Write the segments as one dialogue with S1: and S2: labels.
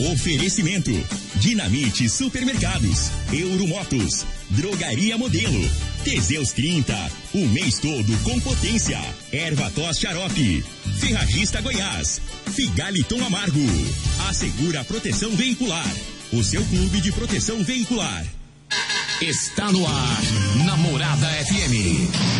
S1: Oferecimento: Dinamite Supermercados, Euromotos, Drogaria Modelo, Teseus 30, o mês todo com potência. Erva tos xarope, Ferragista Goiás, Figaliton Amargo, Assegura Proteção Veicular, o seu clube de proteção veicular.
S2: Está no ar, Namorada FM.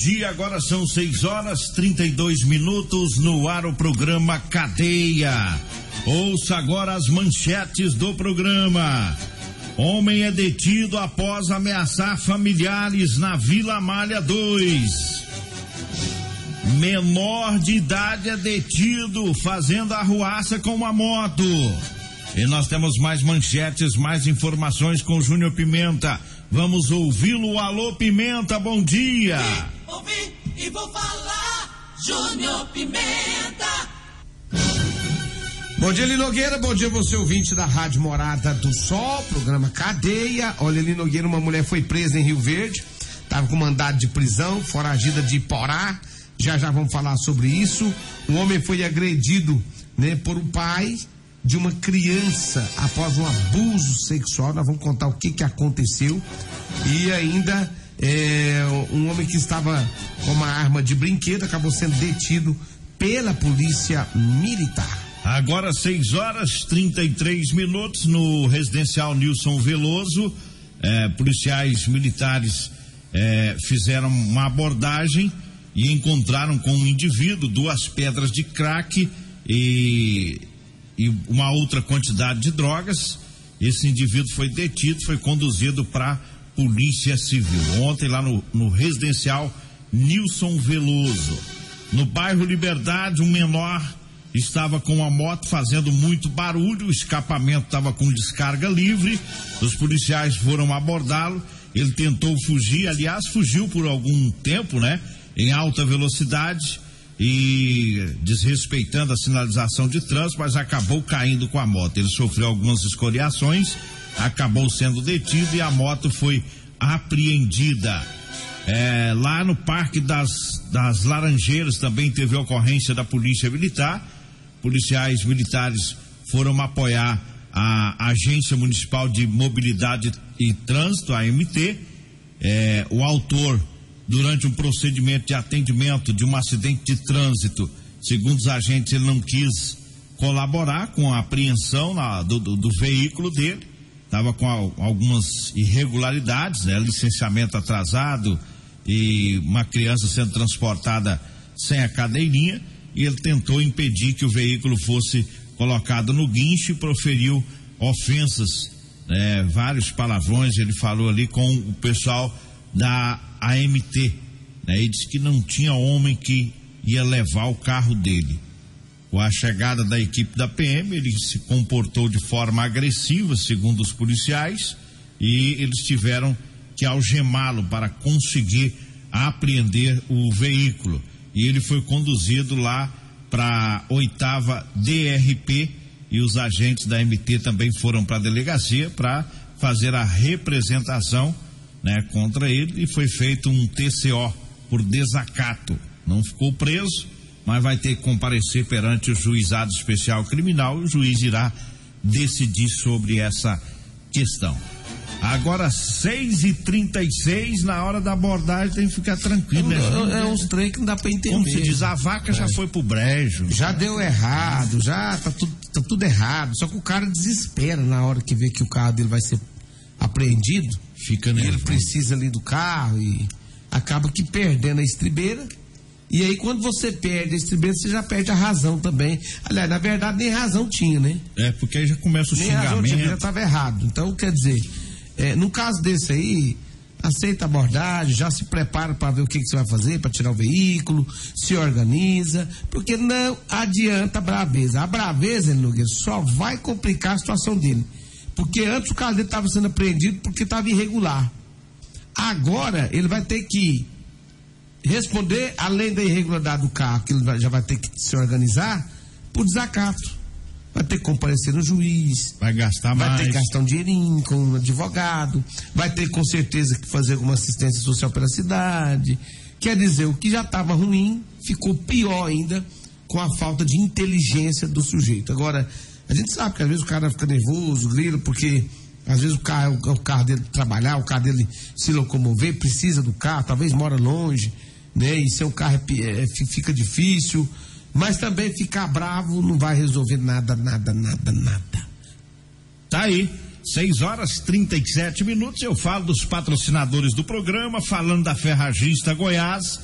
S3: Dia. Agora são 6 horas 32 minutos no ar o programa Cadeia. Ouça agora as manchetes do programa. Homem é detido após ameaçar familiares na Vila Malha 2. Menor de idade é detido fazendo arruaça com uma moto. E nós temos mais manchetes, mais informações com Júnior Pimenta. Vamos ouvi-lo. Alô, Pimenta, bom dia.
S4: Ouvi e vou falar, Júnior Pimenta.
S5: Bom dia, Lino Nogueira. Bom dia, você ouvinte da Rádio Morada do Sol, programa Cadeia. Olha, Lino Nogueira, uma mulher foi presa em Rio Verde, estava com mandado de prisão, foragida de Porá. Já já vamos falar sobre isso. Um homem foi agredido, né, por um pai de uma criança após um abuso sexual. Nós vamos contar o que que aconteceu. E ainda é, um homem que estava com uma arma de brinquedo acabou sendo detido pela polícia militar.
S3: Agora 6 horas 33 minutos no residencial Nilson Veloso. É, policiais militares é, fizeram uma abordagem e encontraram com um indivíduo duas pedras de crack e, e uma outra quantidade de drogas. Esse indivíduo foi detido, foi conduzido para Polícia Civil. Ontem, lá no, no residencial Nilson Veloso. No bairro Liberdade, um menor estava com a moto fazendo muito barulho, o escapamento estava com descarga livre, os policiais foram abordá-lo, ele tentou fugir, aliás, fugiu por algum tempo, né? Em alta velocidade e desrespeitando a sinalização de trânsito, mas acabou caindo com a moto. Ele sofreu algumas escoriações, acabou sendo detido e a moto foi apreendida. É, lá no Parque das, das Laranjeiras também teve ocorrência da Polícia Militar policiais militares foram apoiar a Agência Municipal de Mobilidade e Trânsito, a AMT. É, o autor, durante um procedimento de atendimento de um acidente de trânsito, segundo os agentes, ele não quis colaborar com a apreensão na, do, do, do, veículo dele, estava com algumas irregularidades, né, licenciamento atrasado e uma criança sendo transportada sem a cadeirinha. E ele tentou impedir que o veículo fosse colocado no guincho e proferiu ofensas, né, vários palavrões. Ele falou ali com o pessoal da AMT né, e disse que não tinha homem que ia levar o carro dele. Com a chegada da equipe da PM, ele se comportou de forma agressiva, segundo os policiais, e eles tiveram que algemá-lo para conseguir apreender o veículo e ele foi conduzido lá para oitava DRP e os agentes da MT também foram para a delegacia para fazer a representação né, contra ele e foi feito um TCO por desacato. Não ficou preso, mas vai ter que comparecer perante o juizado especial criminal e o juiz irá decidir sobre essa questão. Agora, 6 e 36 na hora da abordagem tem que ficar tranquilo, né?
S5: É, é uns trem que não dá pra entender.
S3: Como se diz, a vaca é. já foi pro brejo.
S5: Já deu errado, já tá tudo, tá tudo errado. Só que o cara desespera na hora que vê que o carro dele vai ser apreendido.
S3: Fica nervoso.
S5: Ele precisa ali do carro e acaba que perdendo a estribeira. E aí, quando você perde a estribeira, você já perde a razão também. Aliás, na verdade, nem razão tinha, né?
S3: É, porque aí já começa o
S5: nem
S3: xingamento.
S5: Razão tinha, já estava errado. Então, quer dizer, é, no caso desse aí, aceita a abordagem, já se prepara para ver o que, que você vai fazer para tirar o veículo, se organiza, porque não adianta a braveza. A braveza, Nogueira, só vai complicar a situação dele. Porque antes o carro dele estava sendo apreendido porque estava irregular. Agora ele vai ter que responder, além da irregularidade do carro, que ele já vai ter que se organizar, por desacato. Vai ter que comparecer no juiz.
S3: Vai gastar
S5: vai
S3: mais.
S5: ter que gastar um dinheirinho com um advogado. Vai ter com certeza que fazer alguma assistência social pela cidade. Quer dizer, o que já estava ruim ficou pior ainda com a falta de inteligência do sujeito. Agora, a gente sabe que às vezes o cara fica nervoso, grilo, porque às vezes o carro é o carro dele trabalhar, o carro dele se locomover, precisa do carro, talvez mora longe, né? E seu carro é, é, fica difícil. Mas também ficar bravo não vai resolver nada, nada, nada, nada.
S3: Tá aí. 6 horas 37 minutos. Eu falo dos patrocinadores do programa, falando da Ferragista Goiás.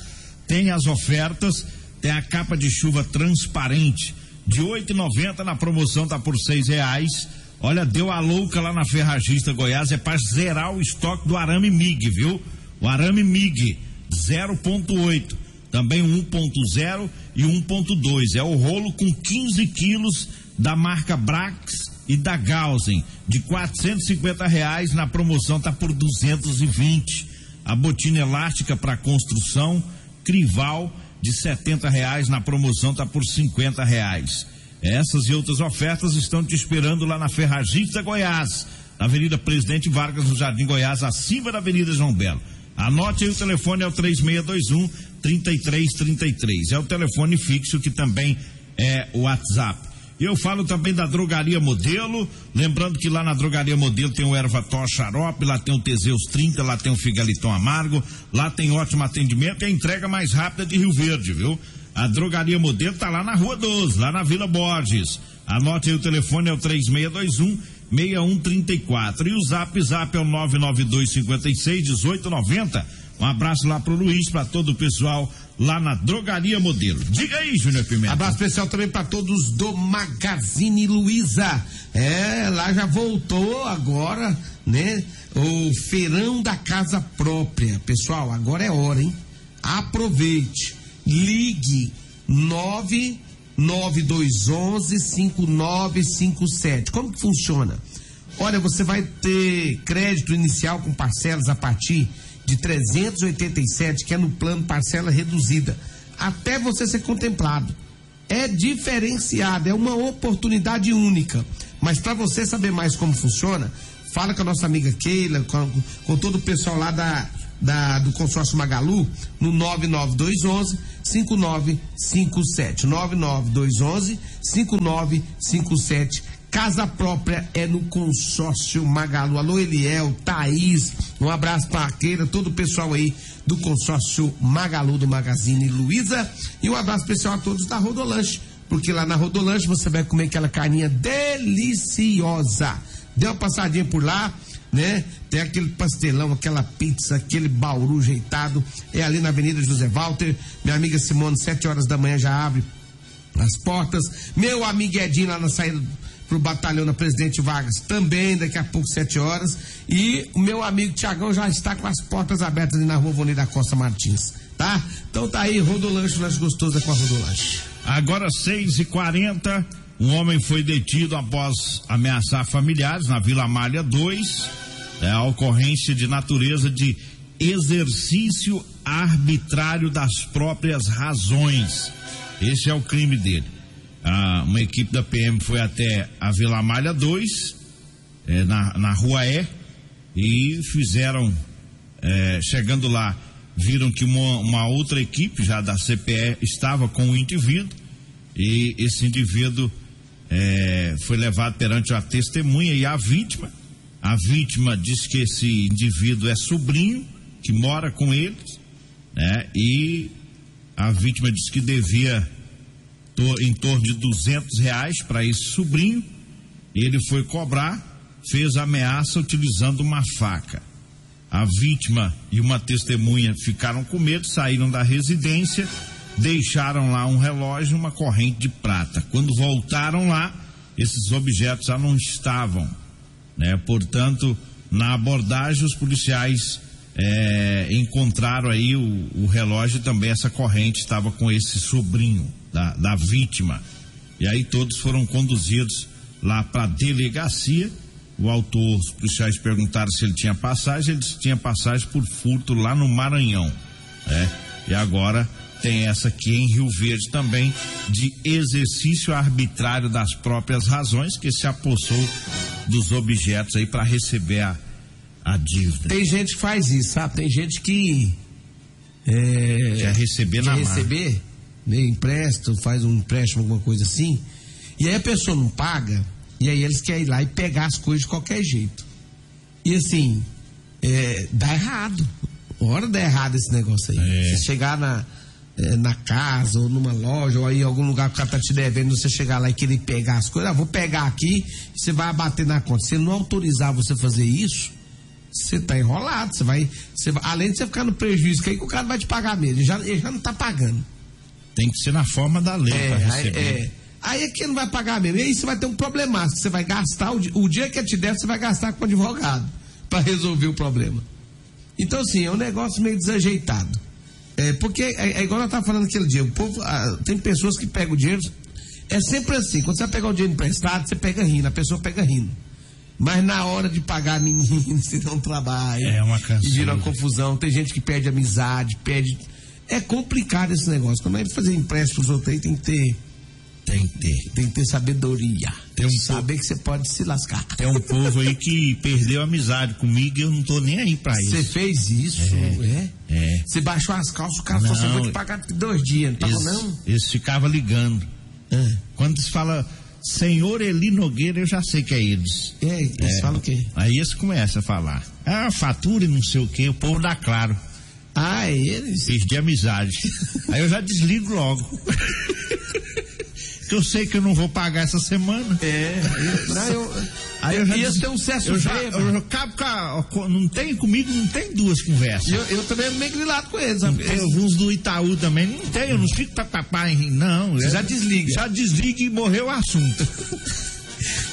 S3: Tem as ofertas, tem a capa de chuva transparente de 8,90 na promoção tá por seis reais. Olha, deu a louca lá na Ferragista Goiás, é para zerar o estoque do arame MIG, viu? O arame MIG 0.8, também 1.0 e 1.2. É o rolo com 15 quilos da marca Brax e da Gausen, de 450 reais na promoção tá por 220. A botina elástica para construção Crival de 70 reais na promoção tá por 50 reais. Essas e outras ofertas estão te esperando lá na Ferragista Goiás, na Avenida Presidente Vargas, no Jardim Goiás, acima da Avenida João Belo. Anote aí o telefone, é o 3621 3333. É o telefone fixo que também é o WhatsApp. Eu falo também da Drogaria Modelo, lembrando que lá na Drogaria Modelo tem o Erva Tó Xarope, lá tem o Teseus 30, lá tem o Figaliton Amargo, lá tem ótimo atendimento e a entrega mais rápida de Rio Verde, viu? A Drogaria Modelo tá lá na Rua 12, lá na Vila Borges. Anote aí o telefone, é o 3621 6134. E o zap zap é o 992 56 1890. Um abraço lá pro Luiz, para todo o pessoal lá na Drogaria Modelo. Diga aí, Júnior Pimenta.
S5: Abraço especial também para todos do Magazine Luiza. É, lá já voltou agora, né? O feirão da casa própria. Pessoal, agora é hora, hein? Aproveite. Ligue 99211 5957. Como que funciona? Olha, você vai ter crédito inicial com parcelas a partir de 387, que é no plano parcela reduzida, até você ser contemplado. É diferenciado, é uma oportunidade única. Mas para você saber mais como funciona, fala com a nossa amiga Keila, com, com todo o pessoal lá da, da, do consórcio Magalu, no 99211 5957. 99211 5957 Casa própria é no consórcio Magalu. Alô, Eliel, Thaís, um abraço para a Queira, todo o pessoal aí do consórcio Magalu do Magazine Luiza. E um abraço especial a todos da Rodolanche, porque lá na Rodolanche você vai comer aquela carninha deliciosa. Dê uma passadinha por lá, né? Tem aquele pastelão, aquela pizza, aquele bauru jeitado. É ali na Avenida José Walter. Minha amiga Simone, sete horas da manhã já abre as portas. Meu amigo Edinho lá na saída pro batalhão da Presidente Vargas também, daqui a pouco, sete horas. E o meu amigo Tiagão já está com as portas abertas ali na rua Vonei da Costa Martins, tá? Então tá aí, Rodolanche, lanche gostoso é com a Rodolanche.
S3: Agora, 6 e 40 um homem foi detido após ameaçar familiares na Vila Malha 2. É a ocorrência de natureza de exercício arbitrário das próprias razões. Esse é o crime dele. Ah, uma equipe da PM foi até a Vila Malha 2, é, na, na Rua E, e fizeram, é, chegando lá, viram que uma, uma, outra equipe já da CPE estava com o indivíduo, e esse indivíduo é, foi levado perante a testemunha e a vítima. A vítima diz que esse indivíduo é sobrinho, que mora com eles, né? E a vítima disse que devia em torno de duzentos reais para esse sobrinho. Ele foi cobrar, fez ameaça utilizando uma faca. A vítima e uma testemunha ficaram com medo, saíram da residência, deixaram lá um relógio e uma corrente de prata. Quando voltaram lá, esses objetos já não estavam, né? Portanto, na abordagem, os policiais é, encontraram aí o, o relógio e também essa corrente estava com esse sobrinho da, da vítima. E aí todos foram conduzidos lá para a delegacia. O autor, os policiais perguntaram se ele tinha passagem, ele disse que tinha passagem por furto lá no Maranhão. Né? E agora tem essa aqui em Rio Verde também, de exercício arbitrário das próprias razões, que se apossou dos objetos aí para receber a, a dívida.
S5: Tem gente que faz isso, sabe? Tem gente que. É,
S3: Quer receber
S5: quer
S3: na
S5: receber, né, empréstimo, faz um empréstimo, alguma coisa assim. E aí a pessoa não paga, e aí eles querem ir lá e pegar as coisas de qualquer jeito. E assim, é, dá errado. Hora dá errado esse negócio aí.
S3: É.
S5: Você chegar na, é, na casa, ou numa loja, ou aí em algum lugar que o cara tá te devendo, você chegar lá e querer pegar as coisas, ah, vou pegar aqui, você vai abater na conta. Se não autorizar você fazer isso, você tá enrolado. Você vai, você Além de você ficar no prejuízo, que aí o cara vai te pagar mesmo. Ele já, ele já não tá pagando.
S3: Tem que ser na forma da lei
S5: É,
S3: para
S5: aí,
S3: receber.
S5: é. Aí é que não vai pagar mesmo. E aí você vai ter um problemaço. que Você vai gastar, o, o dia que te der, você vai gastar com o advogado para resolver o problema. Então, assim, é um negócio meio desajeitado. É, porque é, é igual eu tava falando aquele dia, o povo, ah, tem pessoas que pegam o dinheiro. É sempre assim, quando você vai pegar o dinheiro emprestado, você pega rindo, a pessoa pega rindo. Mas na hora de pagar, menino, você não trabalha.
S3: É uma canseira.
S5: E vira uma confusão. Tem gente que perde amizade, perde. É complicado esse negócio. Quando gente fazer empréstimo aí, tem que ter.
S3: Tem que ter.
S5: Tem que ter sabedoria.
S3: Tem um
S5: Saber que você pode se lascar.
S3: Tem um povo aí que perdeu amizade comigo e eu não tô nem aí pra
S5: Você
S3: isso.
S5: fez isso, é?
S3: É.
S5: Você baixou as calças, o cara falou assim:
S3: Não.
S5: vou te pagar dois dias. Não pagou,
S3: Eles,
S5: não?
S3: eles ficavam ligando.
S5: É.
S3: Quando se fala Senhor Eli Nogueira, eu já sei que é eles.
S5: É, eles
S3: É.
S5: falam o quê?
S3: Aí eles começam a falar. Ah, fatura e não sei o que, o povo dá claro.
S5: Ah, é eles?
S3: Perdi amizade. Aí eu já desligo logo. que eu sei que eu não vou pagar essa semana.
S5: É. eu- Não, eu.
S3: Aí eu já
S5: Ia
S3: des-
S5: ter um César
S3: eu já, eu já cabo com a- com- não tem comigo, não tem duas conversas.
S5: Eu, eu também meio grilado com eles.
S3: Tem alguns do Itaú também, não tem, eu não fico papapá, não.
S5: Você
S3: eu-
S5: já desliga.
S3: Já desliga e morreu o assunto.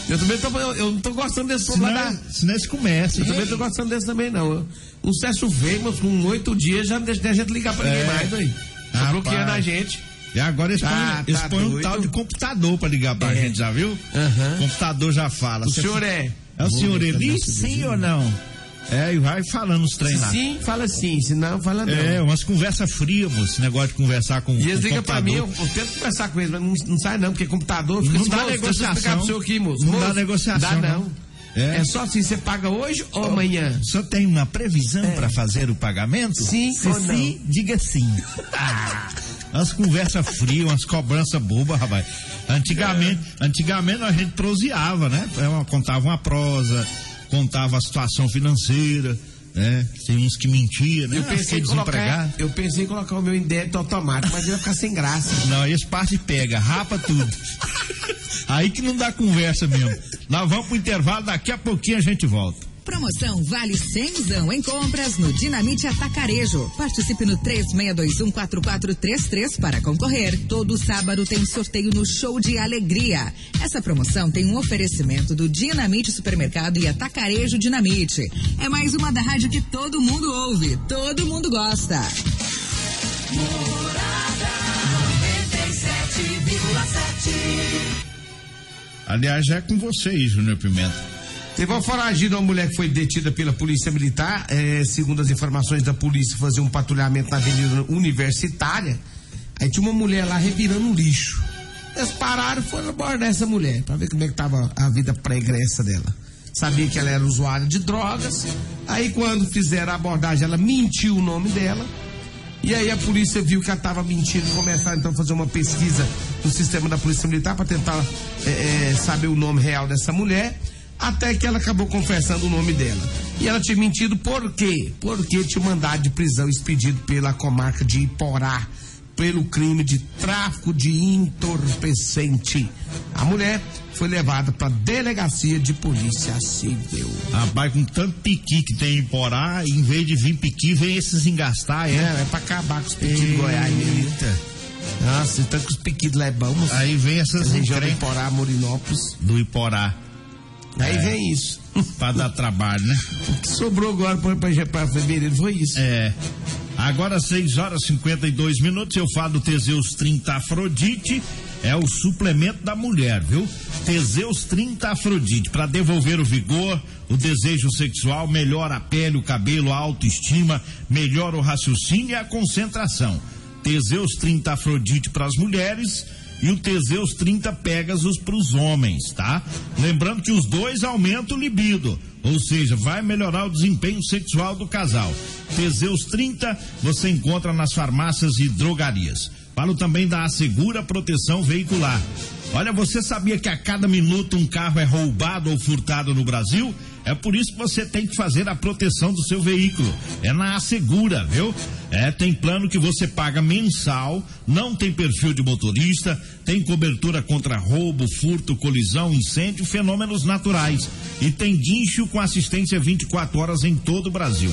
S5: Eu também tô, eu, eu não tô gostando desse povo
S3: Senão,
S5: lá da.
S3: senão eles começam.
S5: Eu também tô gostando desse também, não. O César Vegas, com oito dias, já não deixa a gente ligar pra ninguém
S3: É.
S5: mais, aí. Tá
S3: Rapaz.
S5: bloqueando a gente.
S3: E agora eles
S5: Tá,
S3: põem,
S5: tá
S3: um tal de computador pra ligar pra
S5: É.
S3: gente, já viu?
S5: Aham.
S3: O computador já fala.
S5: O
S3: Você-
S5: senhor é.
S3: É o
S5: Vou
S3: senhor Eli? Sim ou não? É, e vai falando os treinos lá.
S5: sim, fala sim. Se não, fala não.
S3: É, umas conversas frias, moço. Esse negócio de conversar com
S5: E eles ligam pra mim, eu, eu tento conversar com eles, mas não, não sai não, porque computador fica
S3: Não dá
S5: moço,
S3: negociação.
S5: pro senhor aqui, moço.
S3: Não dá
S5: Moço,
S3: negociação,
S5: Dá não.
S3: não. É.
S5: É. só assim, você paga hoje ou amanhã?
S3: O senhor tem uma previsão pra fazer o pagamento?
S5: É. Sim
S3: Se
S5: ou não?
S3: sim, diga sim. Ah, umas conversas frias, umas cobranças bobas, rapaz. Antigamente,
S5: É.
S3: antigamente a gente proseava, né? É Contava uma prosa, contava a situação financeira, né? Tem uns que mentiam, né?
S5: Eu pensei, em colocar, eu pensei em colocar o meu em débito automático, mas ia ficar sem graça.
S3: Não, esse parte pega, rapa tudo. Aí que não dá conversa mesmo. Nós vamos pro intervalo, daqui a pouquinho a gente volta.
S6: Promoção Vale Cenzão em compras no Dinamite Atacarejo. Participe no 36214433 para concorrer. Todo sábado tem sorteio no Show de Alegria. Essa promoção tem um oferecimento do Dinamite Supermercado e Atacarejo Dinamite. É mais uma da rádio que todo mundo ouve, todo mundo gosta.
S3: Aliás, é com vocês, Júnior Pimenta.
S5: Teve uma foragida, uma mulher que foi detida pela polícia militar, é, segundo as informações da polícia, fazer um patrulhamento na avenida universitária. Aí tinha uma mulher lá revirando lixo. Eles pararam e foram abordar essa mulher, pra ver como é que tava a vida pregressa dela. Sabia que ela era usuária de drogas. Aí quando fizeram a abordagem, ela mentiu o nome dela. E aí a polícia viu que ela estava mentindo, começaram então a fazer uma pesquisa no sistema da polícia militar para tentar é, é, saber o nome real dessa mulher, até que ela acabou confessando o nome dela. E ela tinha mentido por quê? Porque tinha mandado de prisão expedido pela comarca de Iporá pelo crime de tráfico de entorpecente. A mulher foi levada para delegacia de polícia civil.
S3: Rapaz, com tanto piqui que tem em Porá, em vez de vir piqui, vem esses engastar,
S5: É,
S3: é?
S5: é pra acabar com os piquis de Goiás mesmo.
S3: Eita.
S5: Nossa, tanto que os piquis lá é bom.
S3: Aí vem essas
S5: região do
S3: encrencas
S5: Iporá, Morinópolis.
S3: do Iporá.
S5: Aí
S3: É.
S5: vem isso.
S3: Pra dar trabalho, né?
S5: O que sobrou agora pra, pra, pra fevereiro foi isso.
S3: É. Agora 6 horas e 52 minutos, eu falo do Teseus 30 Afrodite, é o suplemento da mulher, viu? Teseus 30 Afrodite, para devolver o vigor, o desejo sexual, melhora a pele, o cabelo, a autoestima, melhora o raciocínio e a concentração. Teseus 30 Afrodite para as mulheres e o Teseus 30 Pegasus para os homens, tá? Lembrando que os dois aumentam o libido, ou seja, vai melhorar o desempenho sexual do casal. Teseus 30 você encontra nas farmácias e drogarias. Falo também da Assegura Proteção Veicular. Olha, você sabia que a cada minuto um carro é roubado ou furtado no Brasil? É por isso que você tem que fazer a proteção do seu veículo. É na Assegura, viu? É, tem plano que você paga mensal, não tem perfil de motorista, tem cobertura contra roubo, furto, colisão, incêndio, fenômenos naturais. E tem guincho com assistência 24 horas em todo o Brasil.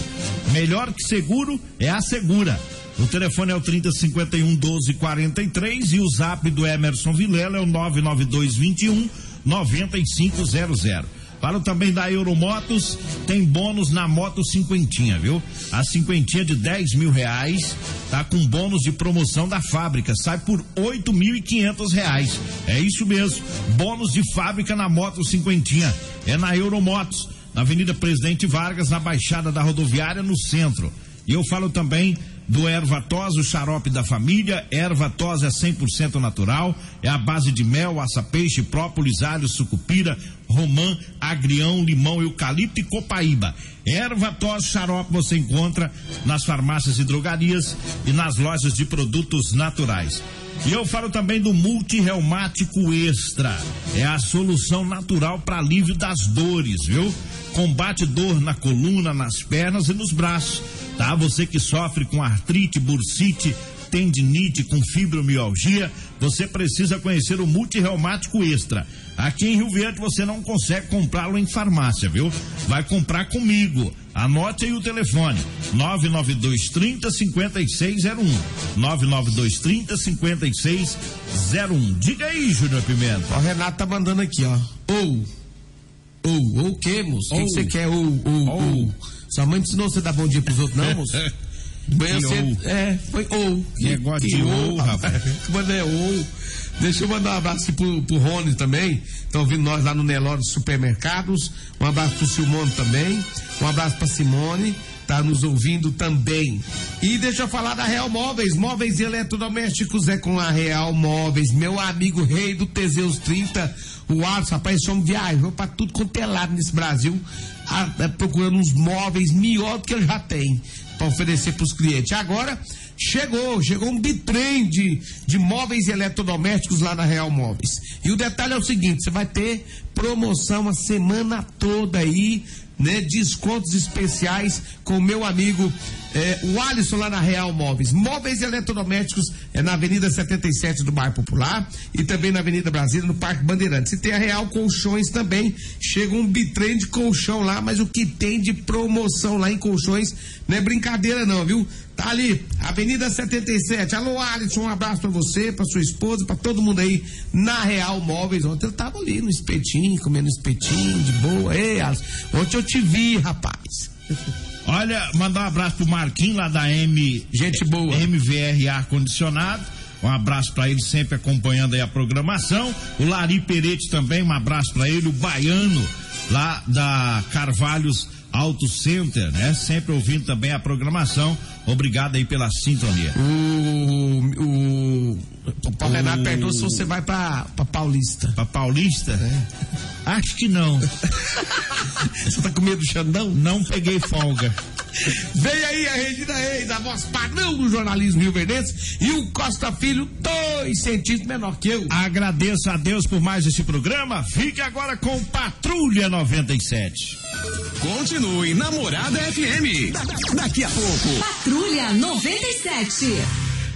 S3: Melhor que seguro é a Segura. O telefone é o 3051 1243 e o zap do Emerson Vilela é o 99221 9500. Falo também da Euromotos, tem bônus na moto cinquentinha, viu? A cinquentinha de 10 mil reais, tá com bônus de promoção da fábrica, sai por 8.500 reais. É isso mesmo, bônus de fábrica na moto cinquentinha. É na Euromotos, na Avenida Presidente Vargas, na Baixada da Rodoviária, no centro. E eu falo também do erva tos, o xarope da família. Erva tos é 100% natural, é a base de mel, aça-peixe, própolis, alho, sucupira, romã, agrião, limão, eucalipto e copaíba. Erva tos xarope você encontra nas farmácias e drogarias e nas lojas de produtos naturais. E eu falo também do multirreumático extra. É a solução natural para alívio das dores, viu? Combate dor na coluna, nas pernas e nos braços. Tá? Você que sofre com artrite, bursite, tendinite, com fibromialgia, você precisa conhecer o multirreumático extra. Aqui em Rio Verde você não consegue comprá-lo em farmácia, viu? Vai comprar comigo. Anote aí o telefone: 99230 5601. 99230 5601. Diga aí, Júnior Pimenta.
S5: O Renato tá mandando aqui, ó. Ou. Ou, ou o quê, moço? O que
S3: Ou.
S5: que você quer? Ou, ou, ou. Sua mãe não ensinou você a dar bom dia pros outros, não, moço? É, foi ou.
S3: Negócio de ou, rapaz.
S5: Manda é ou. Deixa eu mandar um abraço aqui pro, pro Rony também. Estão ouvindo nós lá no Nelore Supermercados. Um abraço pro Silmone também. Um abraço pra Simone. Tá nos ouvindo também. E deixa eu falar da Real Móveis. Móveis e eletrodomésticos é com a Real Móveis. Meu amigo rei do Teseus 30. O Alisson, rapaz, esse homem viajou pra tudo quanto é lado nesse Brasil. a- a- procurando uns móveis melhor do que ele já tem. Pra oferecer pros clientes. Agora, chegou, chegou um bitrem de, de móveis e eletrodomésticos lá na Real Móveis. E o detalhe é o seguinte: você vai ter promoção a semana toda aí, né? Descontos especiais com meu amigo eh, o Alisson lá na Real Móveis. Móveis e eletrodomésticos é na Avenida 77 do Bairro Popular e também na Avenida Brasília, no Parque Bandeirantes. E tem a Real Colchões também. Chega um bitrem de colchão lá, mas o que tem de promoção lá em colchões não é brincadeira, não, viu? Tá ali, Avenida 77. Alô, Alisson, um abraço pra você, pra sua esposa, pra todo mundo aí na Real Móveis. Ontem eu tava ali no espetinho, comendo espetinho, de boa. Ei, Alisson, ontem eu te vi, rapaz.
S3: Olha, mandar um abraço pro Marquinhos lá da M.
S5: Gente boa.
S3: MVR Ar Condicionado. Um abraço para ele, sempre acompanhando aí a programação. O Lari Perete também, um abraço para ele. O Baiano, lá da Carvalhos Auto Center, né? Sempre ouvindo também a programação. Obrigado aí pela sintonia.
S5: O, o, o Paulo Renato perguntou se você vai pra, pra Paulista.
S3: Pra Paulista? Acho que não.
S5: Você tá com medo do Xandão?
S3: Não peguei folga.
S5: Vem aí a Regina Reis, a voz padrão do jornalismo Rio Verdense, e o Costa Filho, dois centímetros menor que eu.
S3: Agradeço a Deus por mais esse programa. Fique agora com Patrulha 97.
S2: Continue Namorada FM. Daqui a pouco.
S6: Patrulha 97.